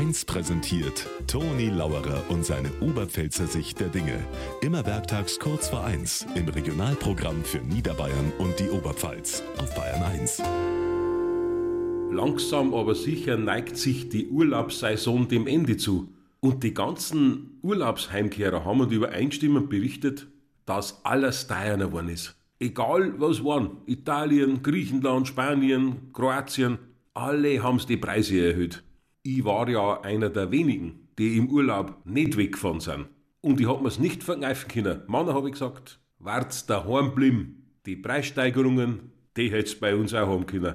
1 präsentiert Toni Lauerer und seine Oberpfälzer Sicht der Dinge. Immer werktags kurz vor 1 im Regionalprogramm für Niederbayern und die Oberpfalz auf Bayern 1. Langsam aber sicher neigt sich die Urlaubssaison dem Ende zu. Und die ganzen Urlaubsheimkehrer haben uns übereinstimmend berichtet, dass alles teurer geworden ist. Egal was waren, Italien, Griechenland, Spanien, Kroatien, alle haben's die Preise erhöht. Ich war ja einer der wenigen, die im Urlaub nicht weggefahren sind. Und ich hab mir's nicht verkneifen können. Mann, hab ich gesagt, wart's daheim bleiben. Die Preissteigerungen, die hätt's bei uns auch haben können.